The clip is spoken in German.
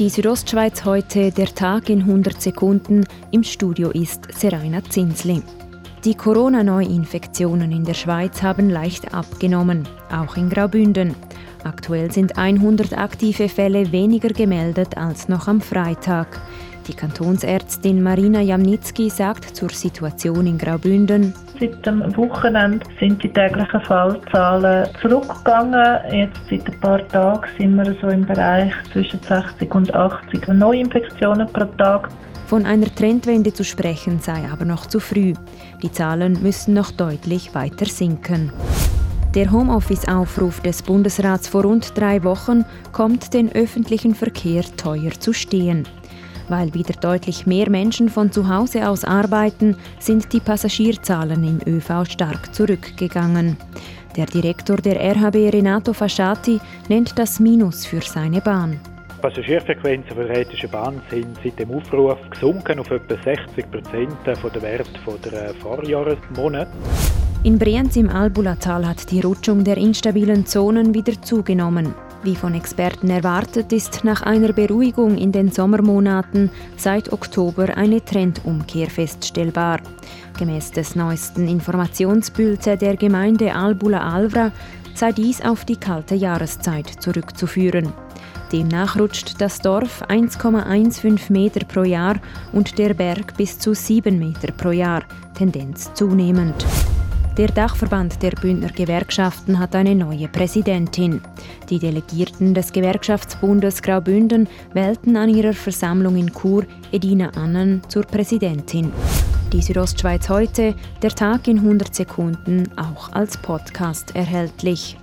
Die Südostschweiz heute, der Tag in 100 Sekunden. Im Studio ist Seraina Zinsli. Die Corona-Neuinfektionen in der Schweiz haben leicht abgenommen, auch in Graubünden. Aktuell sind 100 aktive Fälle weniger gemeldet als noch am Freitag. Die Kantonsärztin Marina Jamnitzki sagt zur Situation in Graubünden. Seit dem Wochenende sind die täglichen Fallzahlen zurückgegangen. Jetzt seit ein paar Tagen sind wir so im Bereich zwischen 60 und 80 Neuinfektionen pro Tag. Von einer Trendwende zu sprechen sei aber noch zu früh. Die Zahlen müssen noch deutlich weiter sinken. Der Homeoffice-Aufruf des Bundesrats vor rund drei Wochen kommt den öffentlichen Verkehr teuer zu stehen. Weil wieder deutlich mehr Menschen von zu Hause aus arbeiten, sind die Passagierzahlen im ÖV stark zurückgegangen. Der Direktor der RHB Renato Fasciati nennt das Minus für seine Bahn. Die Passagierfrequenzen der Rätischen Bahn sind seit dem Aufruf gesunken auf etwa 60 Prozent von der Wert der Vorjahresmonate. In Brienz im Albulatal hat die Rutschung der instabilen Zonen wieder zugenommen. Wie von Experten erwartet, ist nach einer Beruhigung in den Sommermonaten seit Oktober eine Trendumkehr feststellbar. Gemäß des neuesten Informationsbulletins der Gemeinde Albula Alvra sei dies auf die kalte Jahreszeit zurückzuführen. Demnach rutscht das Dorf 1,15 Meter pro Jahr und der Berg bis zu 7 Meter pro Jahr, Tendenz zunehmend. Der Dachverband der Bündner Gewerkschaften hat eine neue Präsidentin. Die Delegierten des Gewerkschaftsbundes Graubünden wählten an ihrer Versammlung in Chur Edina Annen zur Präsidentin. Die Südostschweiz heute, der Tag in 100 Sekunden, auch als Podcast erhältlich.